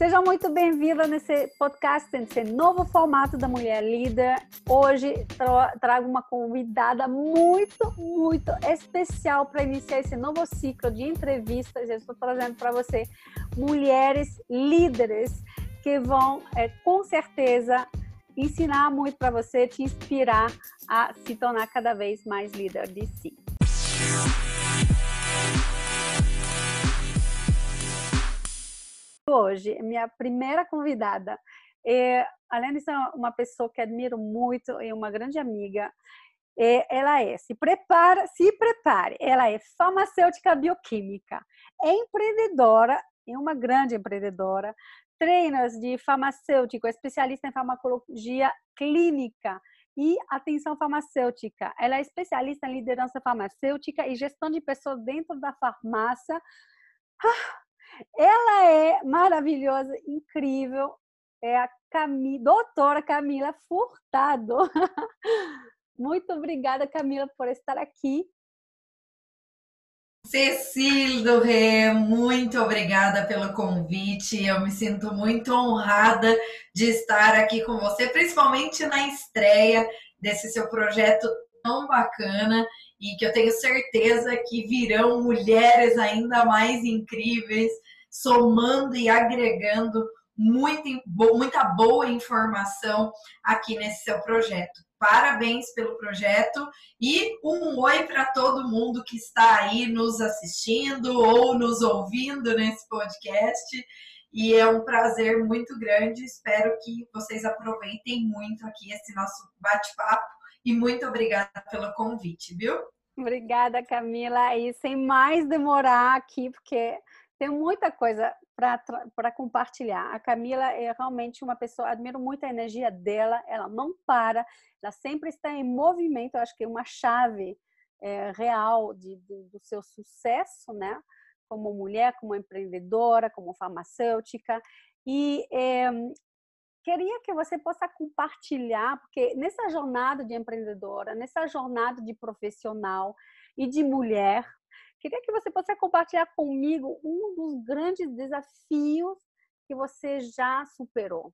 Seja muito bem-vinda nesse podcast, nesse novo formato da Mulher Líder. Hoje trago uma convidada muito, muito especial para iniciar esse novo ciclo de entrevistas. Eu estou trazendo para você mulheres líderes que vão, é, com certeza, ensinar muito para você, te inspirar a se tornar cada vez mais líder de si. Hoje, minha primeira convidada, é, além de ser uma pessoa que admiro muito e uma grande amiga, é, ela é, se prepara, se prepare, ela é farmacêutica bioquímica, é empreendedora, é uma grande empreendedora, trainers de farmacêutico, especialista em farmacologia clínica e atenção farmacêutica. Ela é especialista em liderança farmacêutica e gestão de pessoas dentro da farmácia. Ah, ela é maravilhosa, incrível. É a Cami, doutora Camila Furtado. Muito obrigada, Camila, por estar aqui. Cecília do Rê, muito obrigada pelo convite. Eu me sinto muito honrada de estar aqui com você, principalmente na estreia desse seu projeto tão bacana e que eu tenho certeza que virão mulheres ainda mais incríveis somando e agregando muita, muita boa informação aqui nesse seu projeto. Parabéns pelo projeto e um oi para todo mundo que está aí nos assistindo ou nos ouvindo nesse podcast. E é um prazer muito grande. Espero que vocês aproveitem muito aqui esse nosso bate-papo. E muito obrigada pelo convite, viu? Obrigada, Camila. E sem mais demorar aqui, porque tem muita coisa para compartilhar. A Camila é realmente uma pessoa, admiro muito a energia dela, ela não para, ela sempre está em movimento. Eu acho que é uma chave é, real de, de, do seu sucesso, né? Como mulher, como empreendedora, como farmacêutica. E é, queria que você possa compartilhar, porque nessa jornada de empreendedora, nessa jornada de profissional e de mulher, Queria que você possa compartilhar comigo um dos grandes desafios que você já superou.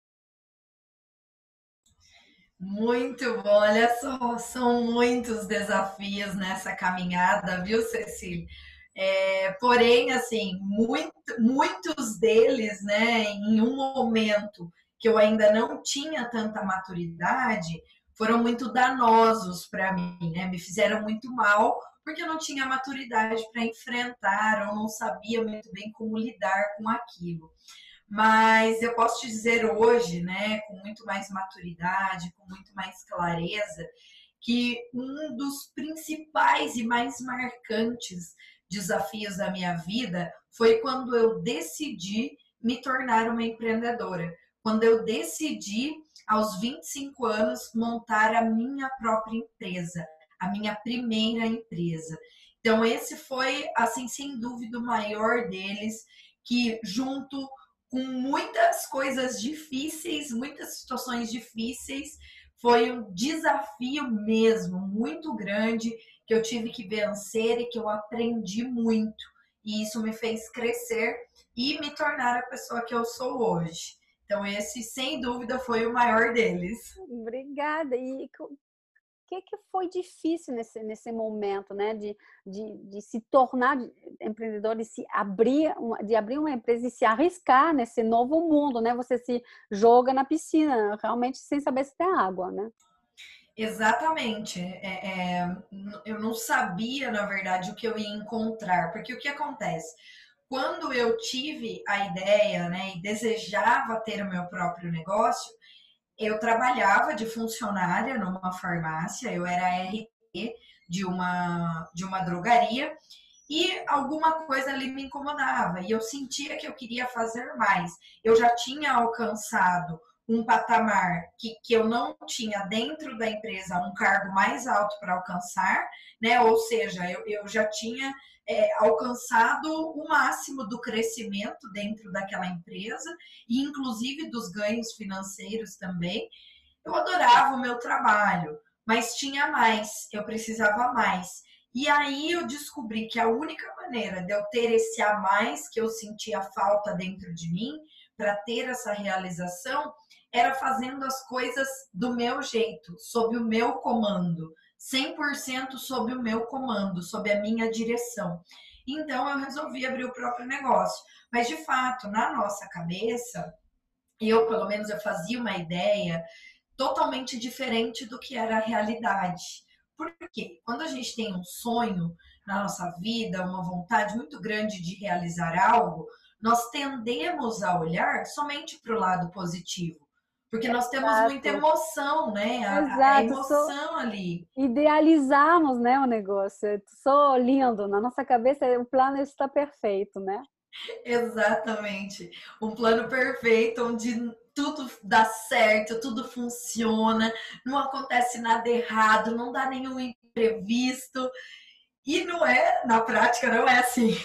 Muito bom, olha só, são muitos desafios nessa caminhada, viu, Cecília? É, porém, assim, muito, muitos deles, né, em um momento que eu ainda não tinha tanta maturidade, foram muito danosos para mim, né? Me fizeram muito mal, porque eu não tinha maturidade para enfrentar ou não sabia muito bem como lidar com aquilo. Mas eu posso te dizer hoje, né, com muito mais maturidade, com muito mais clareza, que um dos principais e mais marcantes desafios da minha vida foi quando eu decidi me tornar uma empreendedora. Quando eu decidi, aos 25 anos, montar a minha própria empresa a minha primeira empresa. Então, esse foi, assim, sem dúvida, o maior deles, que junto com muitas coisas difíceis, muitas situações difíceis, foi um desafio mesmo, muito grande, que eu tive que vencer e que eu aprendi muito. E isso me fez crescer e me tornar a pessoa que eu sou hoje. Então, esse, sem dúvida, foi o maior deles. Obrigada. E que, que foi difícil nesse, nesse momento, né? De, de, de se tornar empreendedor, de se abrir, uma, de abrir uma empresa e se arriscar nesse novo mundo, né? Você se joga na piscina, realmente sem saber se tem água, né? Exatamente. É, é, eu não sabia, na verdade, o que eu ia encontrar, porque o que acontece? Quando eu tive a ideia, né, e desejava ter o meu próprio negócio, eu trabalhava de funcionária numa farmácia, eu era RT de uma, de uma drogaria e alguma coisa ali me incomodava e eu sentia que eu queria fazer mais. Eu já tinha alcançado um patamar que, que eu não tinha dentro da empresa um cargo mais alto para alcançar, né? Ou seja, eu, eu já tinha é, alcançado o máximo do crescimento dentro daquela empresa e inclusive dos ganhos financeiros também. Eu adorava o meu trabalho, mas tinha mais, eu precisava mais. E aí eu descobri que a única maneira de eu ter esse a mais que eu sentia falta dentro de mim para ter essa realização era fazendo as coisas do meu jeito, sob o meu comando, 100% sob o meu comando, sob a minha direção. Então eu resolvi abrir o próprio negócio. Mas de fato, na nossa cabeça, eu pelo menos eu fazia uma ideia totalmente diferente do que era a realidade. Porque quando a gente tem um sonho na nossa vida, uma vontade muito grande de realizar algo, nós tendemos a olhar somente para o lado positivo. Porque nós temos Exato. muita emoção, né? A, Exato. a emoção ali. Idealizamos, né, o negócio. Sou lindo. Na nossa cabeça, o plano está perfeito, né? Exatamente. Um plano perfeito onde tudo dá certo, tudo funciona, não acontece nada errado, não dá nenhum imprevisto. E não é, na prática, não é assim.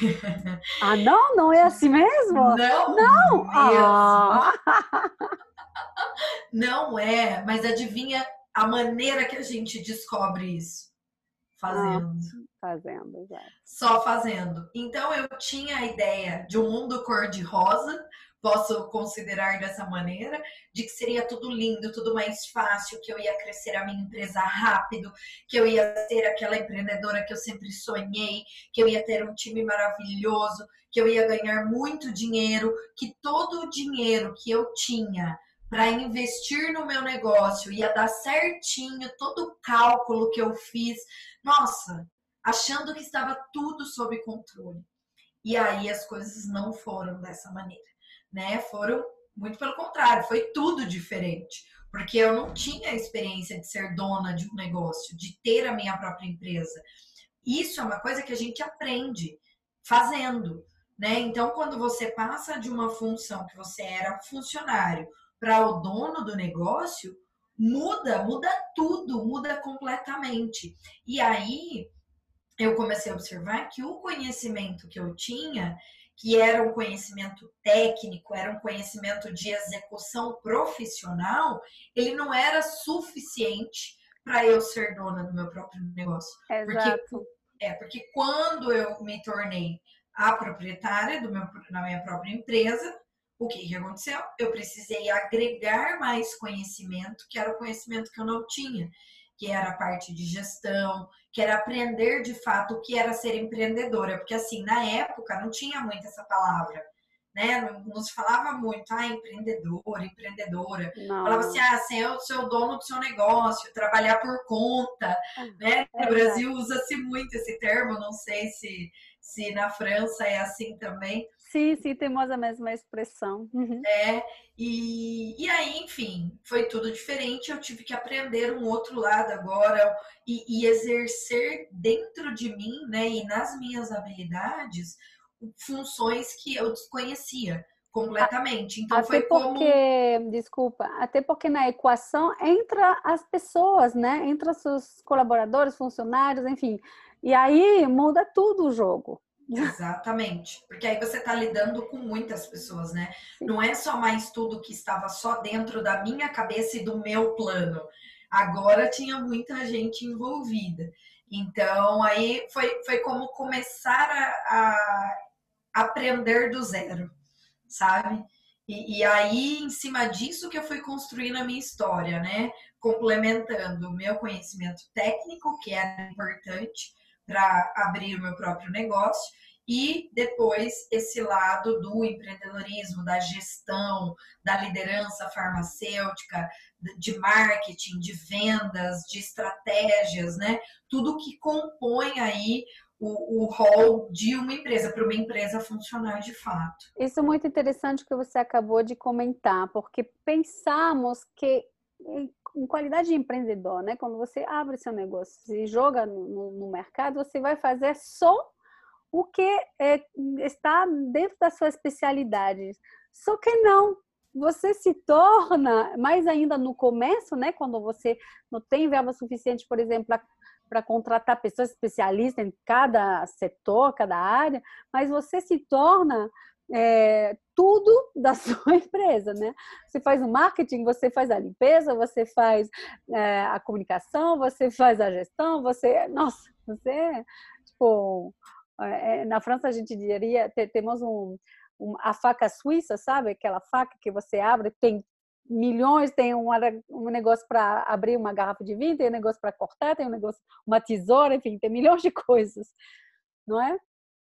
Ah, não? Não é assim mesmo? Não, não. Mesmo. Ah. Não é, mas adivinha a maneira que a gente descobre isso? Fazendo. Ah, fazendo, já. Só fazendo. Então eu tinha a ideia de um mundo cor-de-rosa, posso considerar dessa maneira, de que seria tudo lindo, tudo mais fácil, que eu ia crescer a minha empresa rápido, que eu ia ser aquela empreendedora que eu sempre sonhei, que eu ia ter um time maravilhoso, que eu ia ganhar muito dinheiro, que todo o dinheiro que eu tinha para investir no meu negócio, ia dar certinho todo o cálculo que eu fiz. Nossa, achando que estava tudo sob controle. E aí as coisas não foram dessa maneira, né? Foram muito pelo contrário, foi tudo diferente, porque eu não tinha a experiência de ser dona de um negócio, de ter a minha própria empresa. Isso é uma coisa que a gente aprende fazendo, né? Então, quando você passa de uma função que você era funcionário para o dono do negócio, muda, muda tudo, muda completamente. E aí eu comecei a observar que o conhecimento que eu tinha, que era um conhecimento técnico, era um conhecimento de execução profissional, ele não era suficiente para eu ser dona do meu próprio negócio. Exato. Porque, é, porque quando eu me tornei a proprietária do meu, da minha própria empresa, o que, que aconteceu? Eu precisei agregar mais conhecimento, que era o conhecimento que eu não tinha, que era a parte de gestão, que era aprender de fato o que era ser empreendedora, porque assim, na época não tinha muito essa palavra, né? Não, não se falava muito, ah, empreendedor, empreendedora. Não. Falava assim, ah, ser o seu dono do seu negócio, trabalhar por conta, ah, né? No é Brasil usa-se muito esse termo, não sei se, se na França é assim também. Sim, sim, temos a mesma expressão. Uhum. É, e, e aí, enfim, foi tudo diferente. Eu tive que aprender um outro lado agora e, e exercer dentro de mim, né, e nas minhas habilidades, funções que eu desconhecia completamente. Então até foi como porque, desculpa, até porque na equação entra as pessoas, né? Entra seus colaboradores, funcionários, enfim. E aí muda tudo o jogo. Exatamente, porque aí você está lidando com muitas pessoas, né? Não é só mais tudo que estava só dentro da minha cabeça e do meu plano. Agora tinha muita gente envolvida. Então, aí foi, foi como começar a, a aprender do zero, sabe? E, e, aí, em cima disso que eu fui construindo a minha história, né? Complementando o meu conhecimento técnico, que era importante para abrir o meu próprio negócio, e depois esse lado do empreendedorismo, da gestão, da liderança farmacêutica, de marketing, de vendas, de estratégias, né? Tudo que compõe aí o, o rol de uma empresa, para uma empresa funcionar de fato. Isso é muito interessante que você acabou de comentar, porque pensamos que em qualidade de empreendedor, né? Quando você abre seu negócio e joga no, no mercado, você vai fazer só o que é, está dentro da sua especialidade. Só que não, você se torna, mais ainda no começo, né, quando você não tem verba suficiente, por exemplo, para contratar pessoas especialistas em cada setor, cada área, mas você se torna é, tudo da sua empresa, né? Você faz o marketing, você faz a limpeza, você faz é, a comunicação, você faz a gestão, você, nossa, você, tipo, é, na França a gente diria, temos um, um, a faca suíça, sabe? Aquela faca que você abre, tem milhões, tem um, um negócio para abrir uma garrafa de vinho, tem um negócio para cortar, tem um negócio, uma tesoura, enfim, tem milhões de coisas, não é?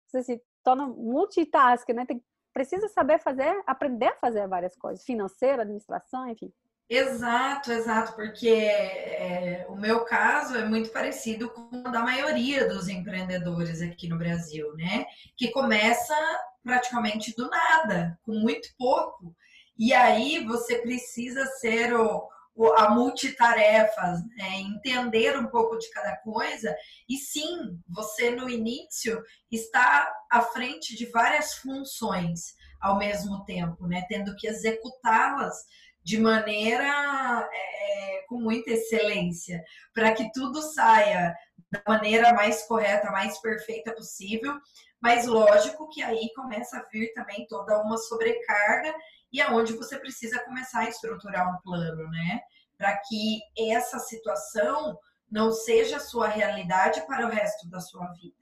Você se torna multitask, né? Tem, precisa saber fazer, aprender a fazer várias coisas, financeira, administração, enfim. Exato, exato, porque é, o meu caso é muito parecido com o da maioria dos empreendedores aqui no Brasil, né? Que começa praticamente do nada, com muito pouco. E aí você precisa ser o, a multitarefas, né? entender um pouco de cada coisa. E sim, você no início está à frente de várias funções ao mesmo tempo, né? Tendo que executá-las de maneira é, com muita excelência, para que tudo saia da maneira mais correta, mais perfeita possível. Mas lógico que aí começa a vir também toda uma sobrecarga e aonde é você precisa começar a estruturar um plano, né? Para que essa situação não seja a sua realidade para o resto da sua vida.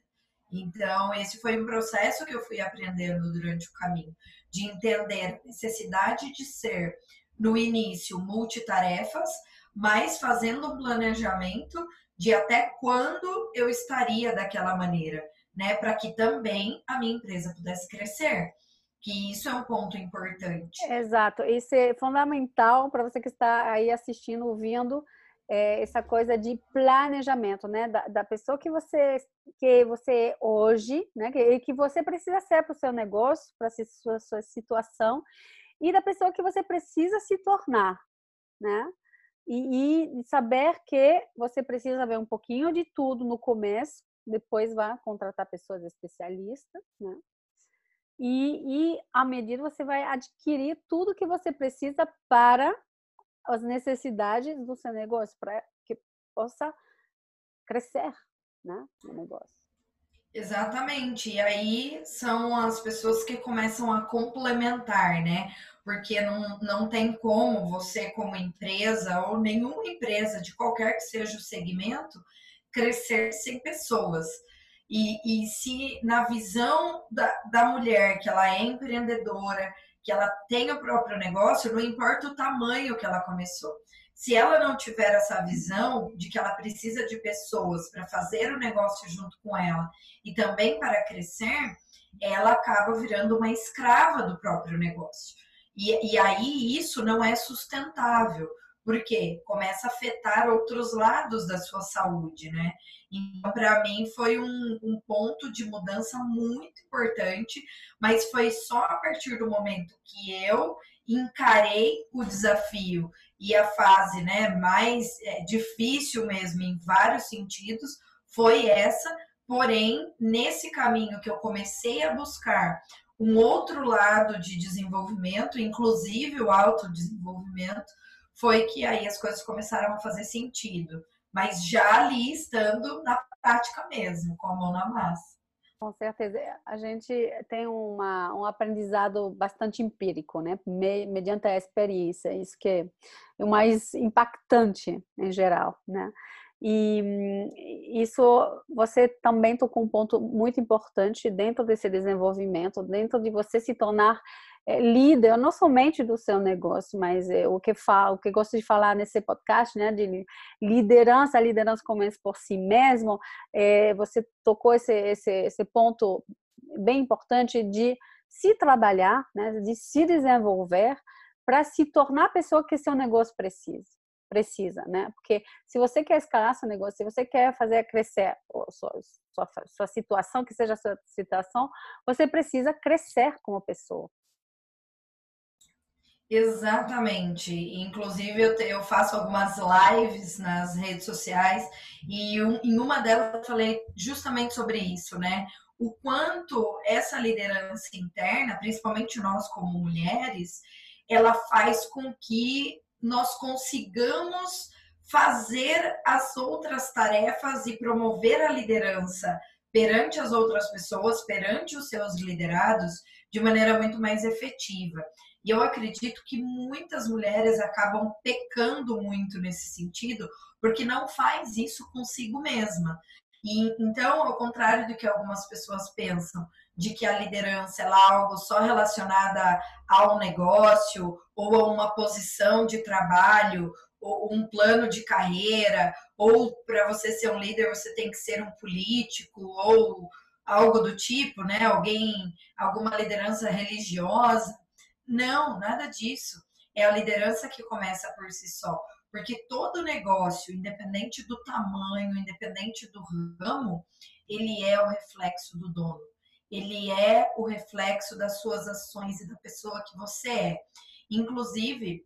Então, esse foi um processo que eu fui aprendendo durante o caminho, de entender a necessidade de ser no início multitarefas, mas fazendo um planejamento de até quando eu estaria daquela maneira, né, para que também a minha empresa pudesse crescer. Que isso é um ponto importante. Exato, isso é fundamental para você que está aí assistindo, ouvindo é, essa coisa de planejamento, né, da, da, pessoa que você que você é hoje, né, que, que você precisa ser para o seu negócio, para a sua, sua situação e da pessoa que você precisa se tornar, né? E, e saber que você precisa ver um pouquinho de tudo no começo, depois vai contratar pessoas especialistas, né? E, e à medida você vai adquirir tudo que você precisa para as necessidades do seu negócio, para que possa crescer, né, negócio. Exatamente. E aí são as pessoas que começam a complementar, né? Porque não, não tem como você, como empresa, ou nenhuma empresa, de qualquer que seja o segmento, crescer sem pessoas. E, e se na visão da, da mulher, que ela é empreendedora, que ela tem o próprio negócio, não importa o tamanho que ela começou se ela não tiver essa visão de que ela precisa de pessoas para fazer o negócio junto com ela e também para crescer, ela acaba virando uma escrava do próprio negócio. E, e aí isso não é sustentável, porque começa a afetar outros lados da sua saúde, né? Então, para mim, foi um, um, ponto de mudança muito importante, mas foi só a partir do momento que eu encarei o desafio e a fase né, mais é, difícil mesmo, em vários sentidos, foi essa. Porém, nesse caminho que eu comecei a buscar um outro lado de desenvolvimento, inclusive o autodesenvolvimento, foi que aí as coisas começaram a fazer sentido. Mas já ali estando na prática mesmo, com a mão na massa. Com certeza. A gente tem uma, um aprendizado bastante empírico, né? mediante a experiência. Isso que é o mais impactante em geral, né? E isso você também tocou um ponto muito importante dentro desse desenvolvimento, dentro de você se tornar é, líder, não somente do seu negócio, mas é, o que falo, o que gosto de falar nesse podcast, né, de liderança, a liderança começa por si mesmo. É, você tocou esse, esse, esse ponto bem importante de se trabalhar, né, de se desenvolver para se tornar a pessoa que seu negócio precisa precisa, né? Porque se você quer escalar seu negócio, se você quer fazer crescer sua, sua, sua situação, que seja a sua situação, você precisa crescer como pessoa. Exatamente. Inclusive, eu, te, eu faço algumas lives nas redes sociais e um, em uma delas eu falei justamente sobre isso, né? O quanto essa liderança interna, principalmente nós como mulheres, ela faz com que nós consigamos fazer as outras tarefas e promover a liderança perante as outras pessoas, perante os seus liderados, de maneira muito mais efetiva. E eu acredito que muitas mulheres acabam pecando muito nesse sentido, porque não faz isso consigo mesma. E, então, ao contrário do que algumas pessoas pensam, de que a liderança é algo só relacionada ao negócio ou a uma posição de trabalho ou um plano de carreira ou para você ser um líder você tem que ser um político ou algo do tipo, né? Alguém, alguma liderança religiosa. Não, nada disso. É a liderança que começa por si só. Porque todo negócio, independente do tamanho, independente do ramo, ele é o reflexo do dono. Ele é o reflexo das suas ações e da pessoa que você é. Inclusive,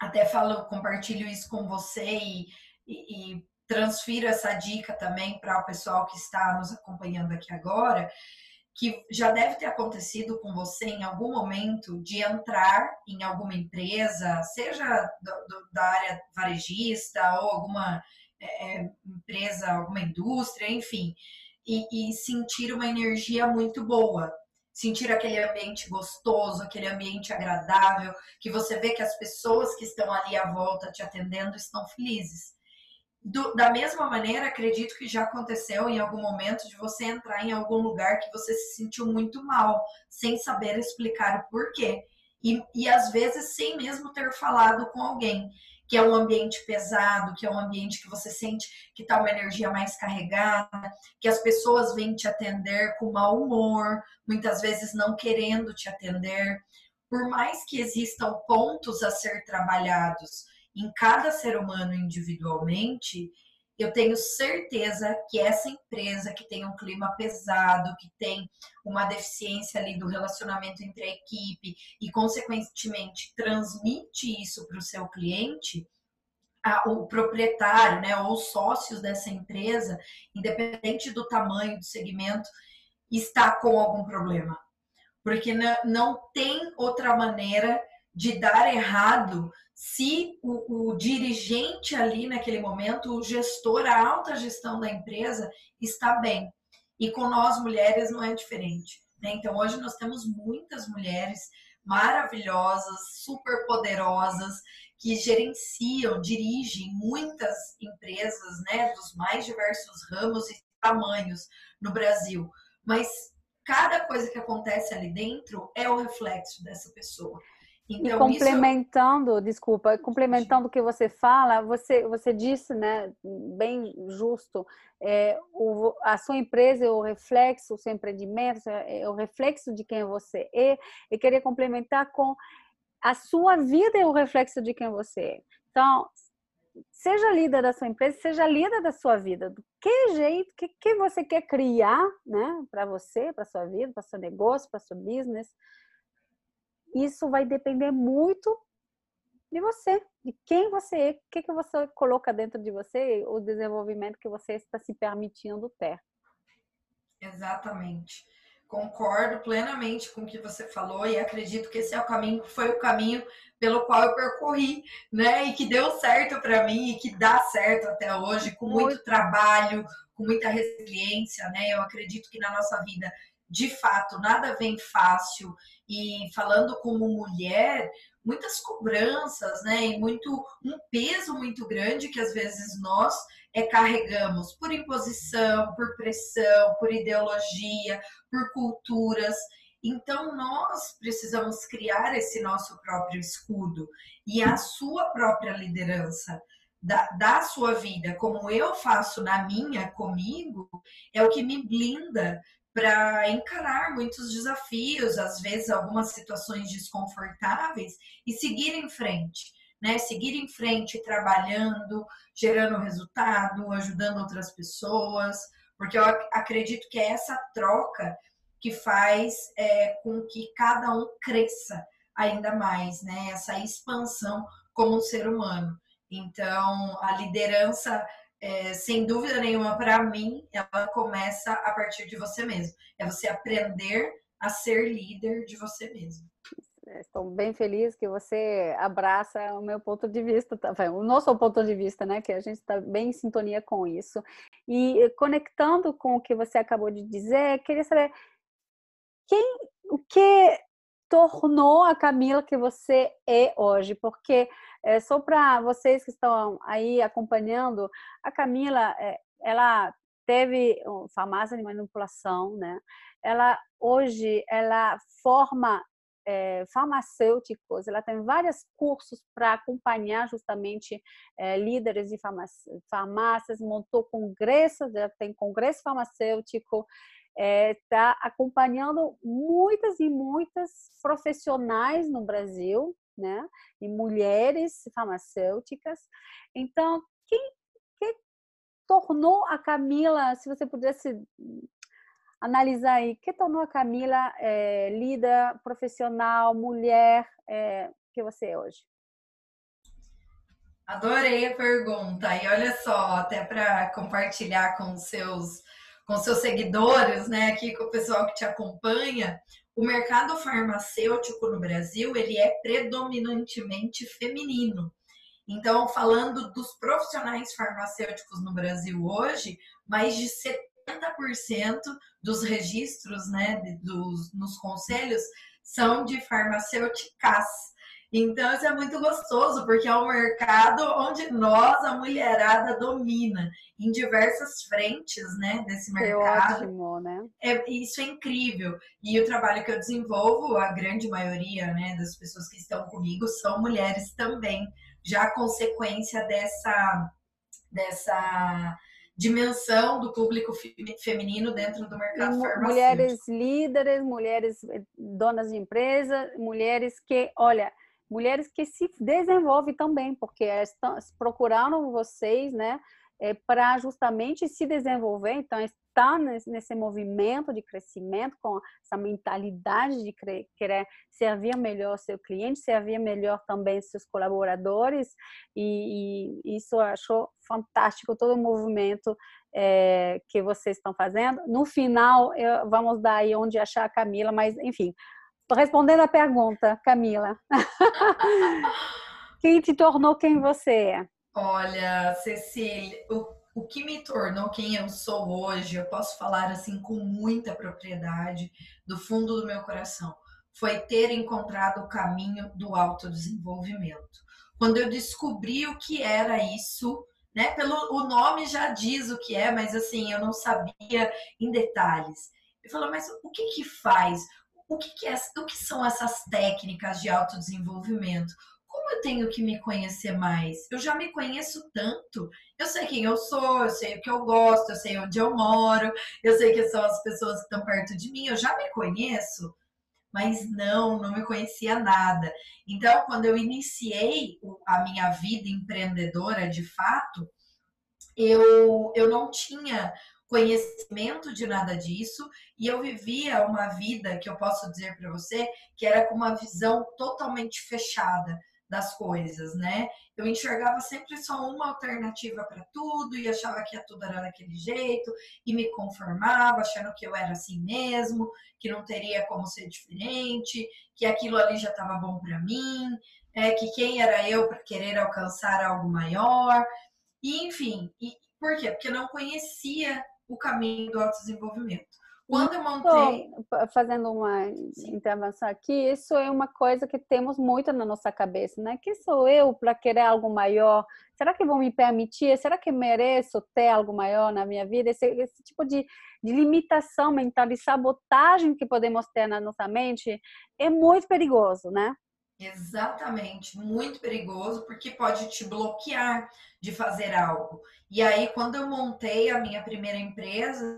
até falo, compartilho isso com você e, e, e transfiro essa dica também para o pessoal que está nos acompanhando aqui agora, que já deve ter acontecido com você em algum momento de entrar em alguma empresa, seja do, do, da área varejista ou alguma é, é, empresa, alguma indústria, enfim, e, e sentir uma energia muito boa, sentir aquele ambiente gostoso, aquele ambiente agradável, que você vê que as pessoas que estão ali à volta te atendendo estão felizes. Do, da mesma maneira, acredito que já aconteceu em algum momento de você entrar em algum lugar que você se sentiu muito mal, sem saber explicar o porquê. E, e às vezes sem mesmo ter falado com alguém, que é um ambiente pesado, que é um ambiente que você sente que está uma energia mais carregada, que as pessoas vêm te atender com mau humor, muitas vezes não querendo te atender. Por mais que existam pontos a ser trabalhados, em cada ser humano individualmente, eu tenho certeza que essa empresa que tem um clima pesado, que tem uma deficiência ali do relacionamento entre a equipe e, consequentemente, transmite isso para o seu cliente, a, o proprietário, né, ou os sócios dessa empresa, independente do tamanho do segmento, está com algum problema. Porque não, não tem outra maneira de dar errado se o, o, dirigente ali naquele momento, o gestor, a alta gestão da empresa está bem. E com nós mulheres não é diferente. Né? Então hoje nós temos muitas mulheres maravilhosas, super poderosas, que gerenciam, dirigem muitas empresas, né, dos mais diversos ramos e tamanhos no Brasil. Mas cada coisa que acontece ali dentro é o reflexo dessa pessoa. Então, e complementando, isso... desculpa, complementando o que você fala, você, você disse, né, bem justo, é, o, a sua empresa é o reflexo, o seu empreendimento é, é o reflexo de quem você é, e queria complementar com a sua vida é o reflexo de quem você é. Então, seja líder da sua empresa, seja líder da sua vida. Do que jeito, que, que você quer criar, né, para você, para sua vida, para seu negócio, para seu business, isso vai depender muito de você, de quem você é, o que, que você coloca dentro de você, o desenvolvimento que você está se permitindo ter. Exatamente. Concordo plenamente com o que você falou e acredito que esse é o caminho, foi o caminho pelo qual eu percorri, né? E que deu certo para mim e que dá certo até hoje, com muito, muito trabalho, com muita resiliência, né? Eu acredito que na nossa vida de fato, nada vem fácil. E falando como mulher, muitas cobranças, né? E muito um peso muito grande que às vezes nós é, carregamos por imposição, por pressão, por ideologia, por culturas. Então nós precisamos criar esse nosso próprio escudo e a sua própria liderança. Da, da, sua vida, como eu faço na minha comigo, é o que me blinda para encarar muitos desafios, às vezes algumas situações desconfortáveis e seguir em frente, né? Seguir em frente trabalhando, gerando resultado, ajudando outras pessoas, porque eu acredito que é essa troca que faz é, com que cada um cresça ainda mais, né? Essa expansão como um ser humano. Então, a liderança é, sem dúvida nenhuma, para mim, ela começa a partir de você mesmo. É você aprender a ser líder de você mesmo. Estou bem feliz que você abraça o meu ponto de vista, o nosso ponto de vista, né? Que a gente está bem em sintonia com isso. E conectando com o que você acabou de dizer, queria saber quem, o que tornou a Camila que você é hoje, porque é, só para vocês que estão aí acompanhando, a Camila, é, ela teve farmácia de manipulação, né? Ela hoje ela forma é, farmacêuticos, ela tem vários cursos para acompanhar justamente é, líderes de farmácias, montou congressos, ela tem congresso farmacêutico, está é, acompanhando muitas e muitas profissionais no Brasil, né? E mulheres farmacêuticas. Então, quem, que tornou a Camila, se você pudesse analisar aí, que tornou a Camila é, líder, profissional, mulher é, que você é hoje? Adorei a pergunta. E olha só, até para compartilhar com seus com seus seguidores, né, aqui com o pessoal que te acompanha, o mercado farmacêutico no Brasil, ele é predominantemente feminino. Então, falando dos profissionais farmacêuticos no Brasil hoje, mais de 70% dos registros, né, dos, nos conselhos são de farmacêuticas. Então, isso é muito gostoso, porque é um mercado onde nós, a mulherada, domina em diversas frentes, né, desse mercado. É ótimo, né? É, isso é incrível. E o trabalho que eu desenvolvo, a grande maioria, né, das pessoas que estão comigo são mulheres também, já consequência dessa dessa dimensão do público feminino dentro do mercado farmacêutico. Mulheres líderes, mulheres eh, donas de empresa, mulheres que, olha, mulheres que se desenvolvem também, porque estão, procuraram vocês, né, é, para justamente se desenvolver, então está nesse, nesse, movimento de crescimento, com essa mentalidade de querer servir melhor seu cliente, servir melhor também seus colaboradores, e, e isso eu acho fantástico, todo o movimento é, que vocês estão fazendo. No final, eu, vamos dar aí onde achar a Camila, mas enfim, respondendo a pergunta, Camila. quem te tornou quem você é? Olha, Cecília, o, o que me tornou quem eu sou hoje, eu posso falar assim com muita propriedade, do fundo do meu coração, foi ter encontrado o caminho do autodesenvolvimento. Quando eu descobri o que era isso, né? Pelo o nome já diz o que é, mas assim, eu não sabia em detalhes. Eu falei, mas o que que faz? O que, que, é, o que são essas técnicas de autodesenvolvimento? Como eu tenho que me conhecer mais? Eu já me conheço tanto. Eu sei quem eu sou, eu sei o que eu gosto, eu sei onde eu moro, eu sei quem são as pessoas que estão perto de mim, eu já me conheço. Mas não, não me conhecia nada. Então, quando eu iniciei a minha vida empreendedora de fato, eu, eu não tinha conhecimento de nada disso e eu vivia uma vida que eu posso dizer para você que era com uma visão totalmente fechada das coisas, né? Eu enxergava sempre só uma alternativa para tudo e achava que tudo era daquele jeito e me conformava, achando que eu era assim mesmo, que não teria como ser diferente, que aquilo ali já estava bom para mim, é que quem era eu para querer alcançar algo maior. E enfim, e, por quê? Porque eu não conhecia o caminho do autodesenvolvimento. Quando eu montei. fazendo uma intervenção aqui, isso é uma coisa que temos muito na nossa cabeça, né? Quem sou eu para querer algo maior? Será que vão me permitir? Será que mereço ter algo maior na minha vida? Esse, esse tipo de, de limitação mental, de sabotagem que podemos ter na nossa mente é muito perigoso, né? Exatamente, muito perigoso porque pode te bloquear de fazer algo. E aí, quando eu montei a minha primeira empresa,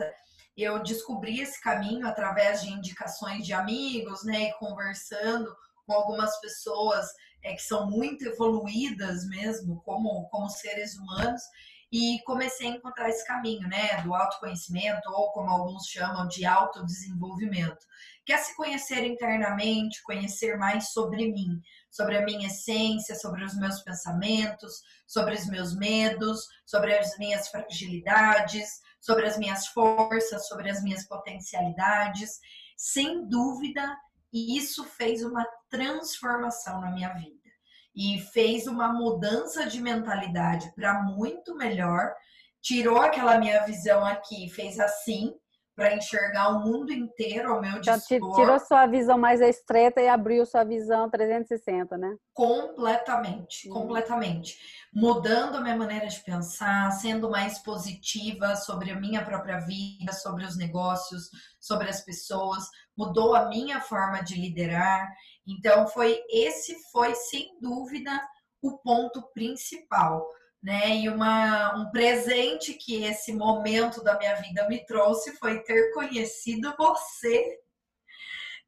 eu descobri esse caminho através de indicações de amigos, né, e conversando com algumas pessoas é, que são muito evoluídas mesmo, como, como seres humanos, e comecei a encontrar esse caminho, né, do autoconhecimento, ou como alguns chamam de autodesenvolvimento que é se conhecer internamente, conhecer mais sobre mim, sobre a minha essência, sobre os meus pensamentos, sobre os meus medos, sobre as minhas fragilidades, sobre as minhas forças, sobre as minhas potencialidades. Sem dúvida, isso fez uma transformação na minha vida e fez uma mudança de mentalidade para muito melhor. Tirou aquela minha visão aqui, fez assim para enxergar o mundo inteiro ao meu dispor. Então, tirou sua visão mais estreita e abriu sua visão 360, né? Completamente, hum. completamente. Mudando a minha maneira de pensar, sendo mais positiva sobre a minha própria vida, sobre os negócios, sobre as pessoas, mudou a minha forma de liderar. Então foi esse foi sem dúvida o ponto principal né? E uma, um presente que esse momento da minha vida me trouxe foi ter conhecido você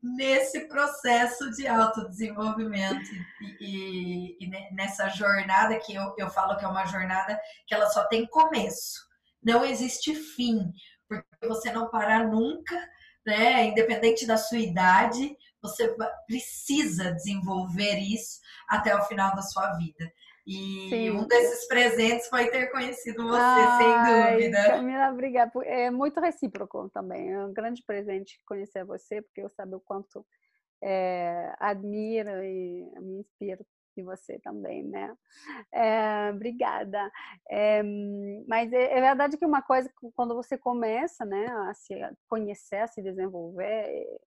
nesse processo de autodesenvolvimento e, e, e nessa jornada que eu, eu falo que é uma jornada que ela só tem começo, não existe fim, porque você não parar nunca, né? Independente da sua idade, você precisa desenvolver isso até o final da sua vida. E Sim. um desses presentes foi ter conhecido você, Ai, sem dúvida. Camila, obrigada. É muito recíproco também. É um grande presente conhecer você, porque eu sabe o quanto é, admiro e me inspiro de você também, né? É, obrigada. É, mas é, é, verdade que uma coisa, quando você começa, né, a se conhecer, a se desenvolver, é,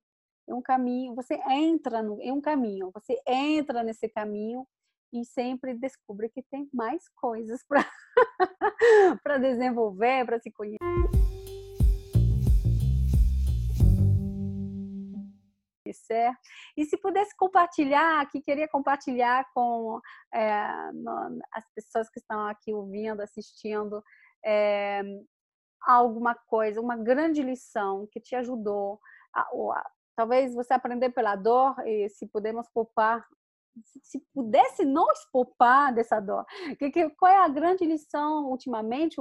é um caminho, você entra no, em um caminho, você entra nesse caminho e sempre descobre que tem mais coisas para desenvolver, para se conhecer. E se pudesse compartilhar, que queria compartilhar com é, as pessoas que estão aqui ouvindo, assistindo, é, alguma coisa, uma grande lição que te ajudou, a, a, talvez você aprender pela dor e se podemos poupar se pudesse não poupar dessa dor, que, que, qual é a grande lição ultimamente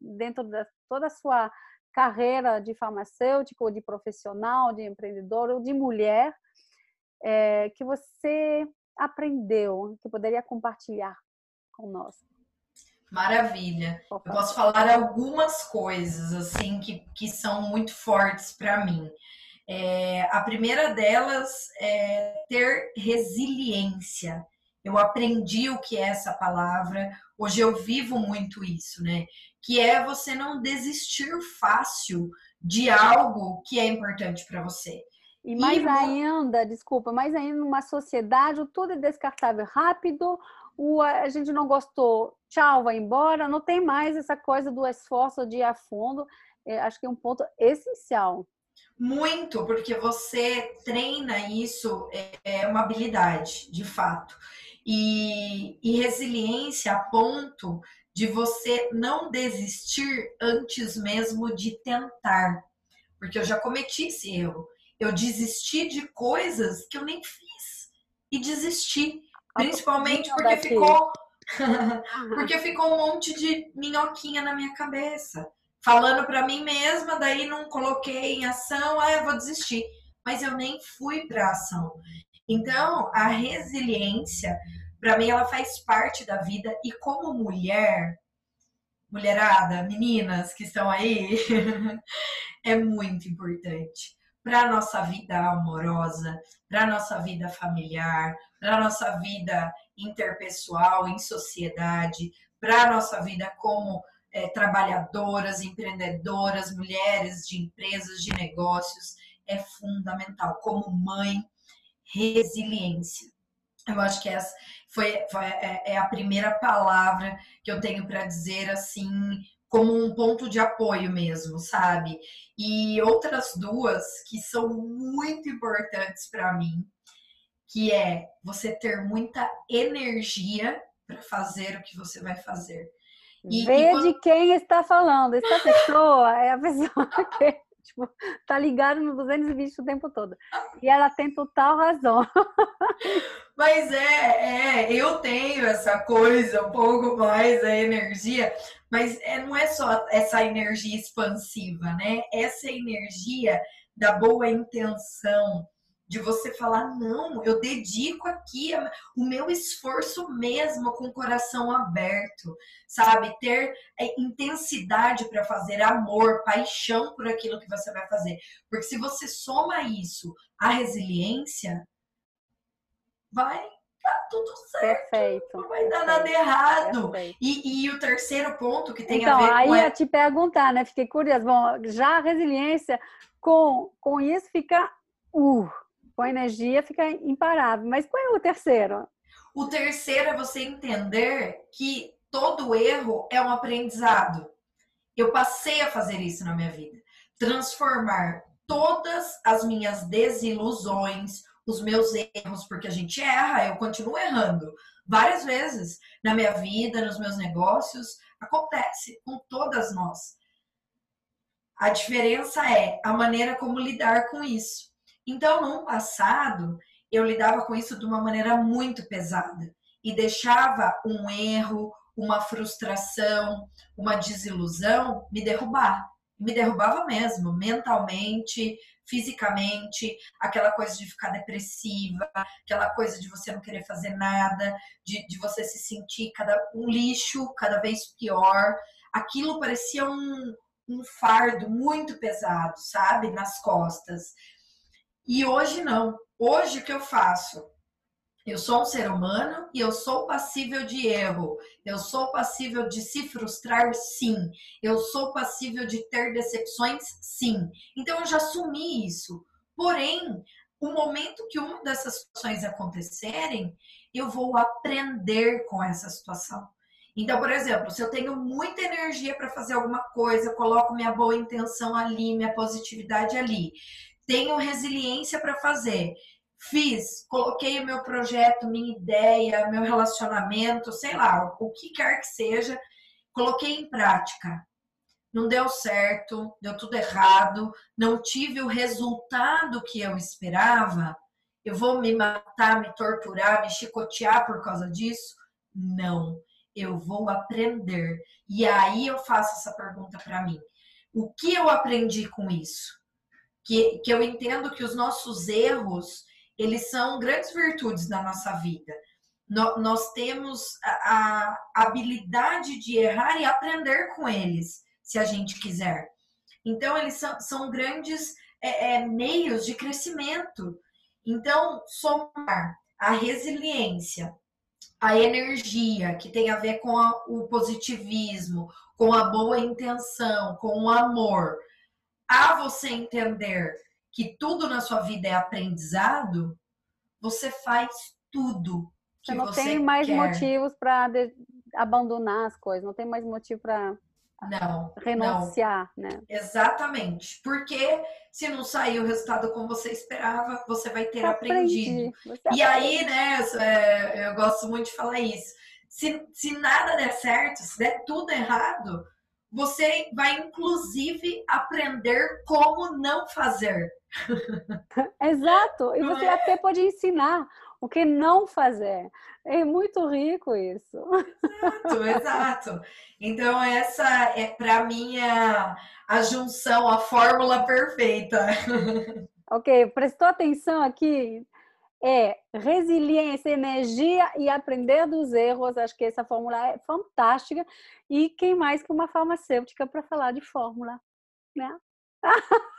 dentro de toda a sua carreira de farmacêutico, de profissional, de empreendedor ou de mulher é, que você aprendeu, que poderia compartilhar conosco? Maravilha. Eu posso falar algumas coisas assim que, que são muito fortes para mim. É, a primeira delas é ter resiliência. Eu aprendi o que é essa palavra, hoje eu vivo muito isso, né? Que é você não desistir fácil de algo que é importante para você. E mais e... ainda, desculpa, mais ainda numa sociedade, tudo é descartável rápido, o, a gente não gostou, tchau, vai embora, não tem mais essa coisa do esforço de ir a fundo. É, acho que é um ponto essencial. Muito, porque você treina isso, é, é uma habilidade, de fato. E, e resiliência a ponto de você não desistir antes mesmo de tentar. Porque eu já cometi esse erro. Eu desisti de coisas que eu nem fiz. E desisti. Principalmente porque ficou. porque ficou um monte de minhoquinha na minha cabeça falando para mim mesma, daí não coloquei em ação, ah, eu vou desistir. Mas eu nem fui para ação. Então, a resiliência, para mim, ela faz parte da vida e como mulher, mulherada, meninas que estão aí, é muito importante para nossa vida amorosa, para nossa vida familiar, para nossa vida interpessoal, em sociedade, para nossa vida como é, trabalhadoras, empreendedoras, mulheres de empresas, de negócios, é fundamental. Como mãe, resiliência. Eu acho que essa foi, foi é, é a primeira palavra que eu tenho para dizer assim, como um ponto de apoio mesmo, sabe? E outras duas que são muito importantes para mim, que é você ter muita energia para fazer o que você vai fazer. E, Vê e quando... de quem está falando. Essa pessoa é a pessoa que tipo, tá ligada no 220 o tempo todo. E ela tem total razão. Mas é, é, eu tenho essa coisa, um pouco mais a energia, mas é, não é só essa energia expansiva, né? Essa energia da boa intenção, de você falar, não, eu dedico aqui o meu esforço mesmo com o coração aberto, sabe? Ter é, intensidade para fazer, amor, paixão por aquilo que você vai fazer. Porque se você soma isso à resiliência, vai tá tudo certo. Perfeito. Não vai dar nada errado. E, e, o terceiro ponto que tem então, a ver com. Então, aí ia te perguntar, né? Fiquei curiosa. Bom, já a resiliência, com, com isso, fica. Uh, a energia, fica imparável. Mas qual é o terceiro? O terceiro é você entender que todo erro é um aprendizado. Eu passei a fazer isso na minha vida. Transformar todas as minhas desilusões, os meus erros, porque a gente erra, eu continuo errando várias vezes na minha vida, nos meus negócios, acontece com todas nós. A diferença é a maneira como lidar com isso. Então, no passado, eu lidava com isso de uma maneira muito pesada e deixava um erro, uma frustração, uma desilusão me derrubar. Me derrubava mesmo, mentalmente, fisicamente, aquela coisa de ficar depressiva, aquela coisa de você não querer fazer nada, de, de você se sentir cada, um lixo cada vez pior. Aquilo parecia um, um fardo muito pesado, sabe, nas costas. E hoje não. Hoje o que eu faço? Eu sou um ser humano e eu sou passível de erro. Eu sou passível de se frustrar, sim. Eu sou passível de ter decepções, sim. Então eu já assumi isso. Porém, o momento que uma dessas situações acontecerem, eu vou aprender com essa situação. Então, por exemplo, se eu tenho muita energia para fazer alguma coisa, coloco minha boa intenção ali, minha positividade ali, tenho resiliência para fazer fiz, coloquei o meu projeto, minha ideia, meu relacionamento, sei lá, o que quer que seja, coloquei em prática. Não deu certo, deu tudo errado, não tive o resultado que eu esperava. Eu vou me matar, me torturar, me chicotear por causa disso? Não. Eu vou aprender. E aí eu faço essa pergunta para mim. O que eu aprendi com isso? Que, que eu entendo que os nossos erros, eles são grandes virtudes da nossa vida. No, nós temos a, a habilidade de errar e aprender com eles, se a gente quiser. Então, eles são, são grandes é, é, meios de crescimento. Então, somar a resiliência, a energia, que tem a ver com a, o positivismo, com a boa intenção, com o amor, a você entender que tudo na sua vida é aprendizado, você faz tudo que você não você tem mais quer. motivos para abandonar as coisas, não tem mais motivo para não, renunciar, não. né? Exatamente. Porque se não sair o resultado como você esperava, você vai ter aprendido. e aí, né, é, eu gosto muito de falar isso. Se, se nada der certo, se der tudo errado, você vai inclusive aprender como não fazer. Exato. E você é? até pode ensinar o que não fazer. É muito rico isso. Exato, exato. Então essa é para mim a, a junção, a fórmula perfeita. Ok, prestou atenção aqui? É resiliência, energia e aprender dos erros. Acho que essa fórmula é fantástica. E quem mais que uma farmacêutica para falar de fórmula, né?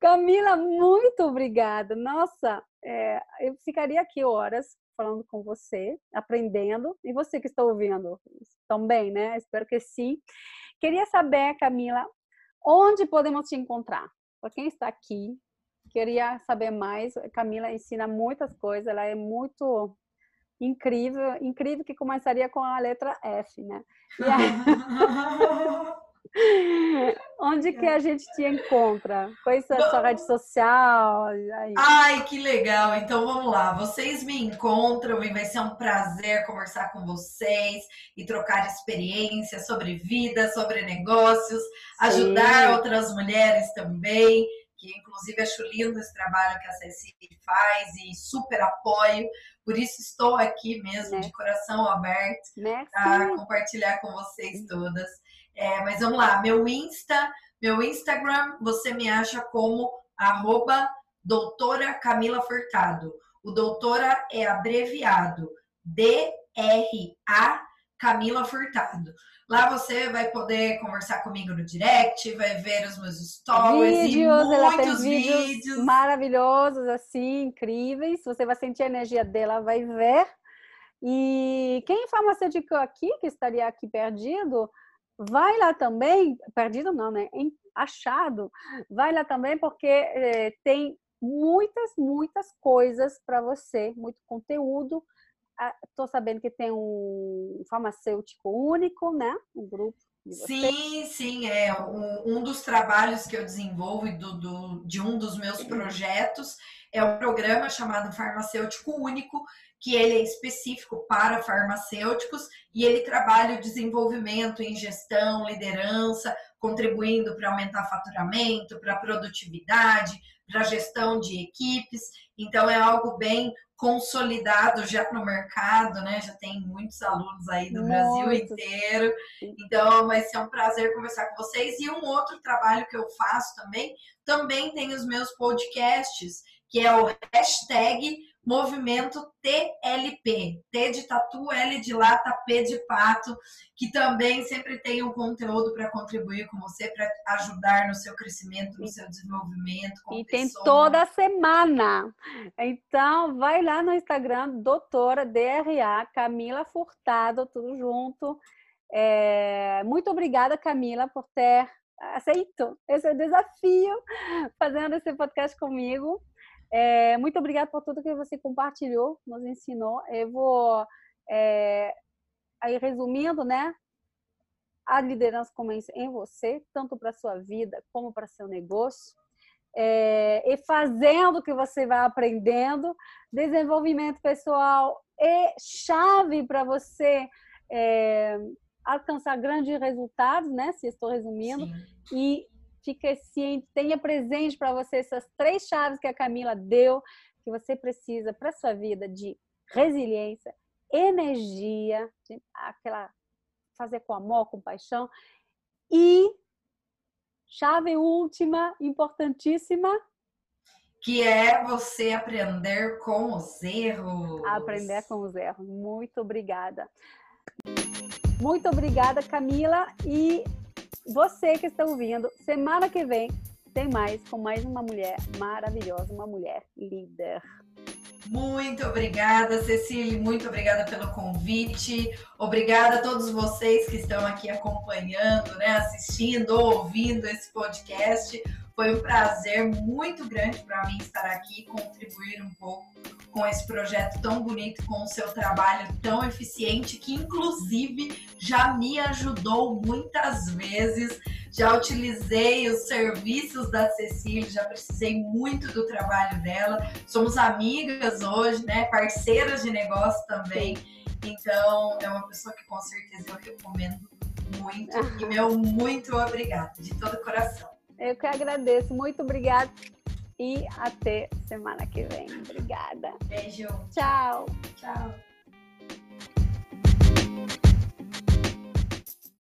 Camila, muito obrigada. Nossa, é, eu ficaria aqui horas falando com você, aprendendo. E você que está ouvindo também, né? Espero que sim. Queria saber, Camila, onde podemos te encontrar? Para quem está aqui, queria saber mais. Camila ensina muitas coisas, ela é muito incrível, incrível que começaria com a letra F, né? Aí... Onde que a gente te encontra? Qual é a sua rede social? Aí. Ai, que legal! Então vamos lá. Vocês me encontram e vai ser um prazer conversar com vocês e trocar experiências sobre vida, sobre negócios, Sim. ajudar outras mulheres também. Que inclusive acho lindo esse trabalho que a Cecília faz e super apoio. Por isso estou aqui mesmo, de coração aberto, para compartilhar com vocês todas. É, mas vamos lá, meu Insta, meu Instagram, você me acha como arroba doutora Camila Furtado. O doutora é abreviado D-R-A Camila Furtado. Lá você vai poder conversar comigo no direct, vai ver os meus stories vídeos, e muitos vídeos, vídeos maravilhosos, assim, incríveis. Você vai sentir a energia dela, vai ver. E quem é farmacêutico aqui, que estaria aqui perdido, vai lá também, perdido não, né? Achado, vai lá também porque é, tem muitas, muitas coisas para você, muito conteúdo Estou sabendo que tem um farmacêutico único, né? Um grupo. Sim, sim, é um, um, dos trabalhos que eu desenvolvo do, do, de um dos meus projetos é um programa chamado Farmacêutico Único, que ele é específico para farmacêuticos e ele trabalha o desenvolvimento em gestão, liderança, contribuindo para aumentar faturamento, para produtividade, para gestão de equipes. Então é algo bem consolidado já no mercado, né? Já tem muitos alunos aí do Muito. Brasil inteiro. Então vai ser um prazer conversar com vocês. E um outro trabalho que eu faço também, também tem os meus podcasts, que é o hashtag movimento TLP, T de tatu, L de lata, P de pato, que também sempre tem um conteúdo para contribuir com você, para ajudar no seu crescimento, no seu desenvolvimento. e tem toda semana. Então, vai lá no Instagram, doutora DRA, Camila Furtado, tudo junto. É... Muito obrigada, Camila, por ter aceito esse desafio, fazendo esse podcast comigo. É, muito obrigada por tudo que você compartilhou, nos ensinou. Eu vou, é, aí resumindo, né? A liderança começa em você, tanto para sua vida como para seu negócio. É, e fazendo o que você vai aprendendo, desenvolvimento pessoal é chave para você é, alcançar grandes resultados, né? Se estou resumindo, Sim. e fique ciente, tenha presente para você essas três chaves que a Camila deu, que você precisa para sua vida de resiliência, energia, de, aquela fazer com amor, com paixão e chave última, importantíssima, que é você aprender com os erros. Aprender com os erros. Muito obrigada. Muito obrigada, Camila. E você que está ouvindo, semana que vem tem mais com mais uma mulher maravilhosa, uma mulher líder. Muito obrigada, Cecília, muito obrigada pelo convite. Obrigada a todos vocês que estão aqui acompanhando, né, assistindo ou ouvindo esse podcast. Foi um prazer muito grande para mim estar aqui e contribuir um pouco com esse projeto tão bonito, com o seu trabalho tão eficiente, que inclusive já me ajudou muitas vezes. Já utilizei os serviços da Cecília, já precisei muito do trabalho dela. Somos amigas hoje, né? Parceiras de negócio também. Então, é uma pessoa que com certeza eu recomendo muito. E meu muito obrigada, de todo o coração. Eu que agradeço. Muito obrigada. E até semana que vem. Obrigada. Beijo. Tchau. Tchau.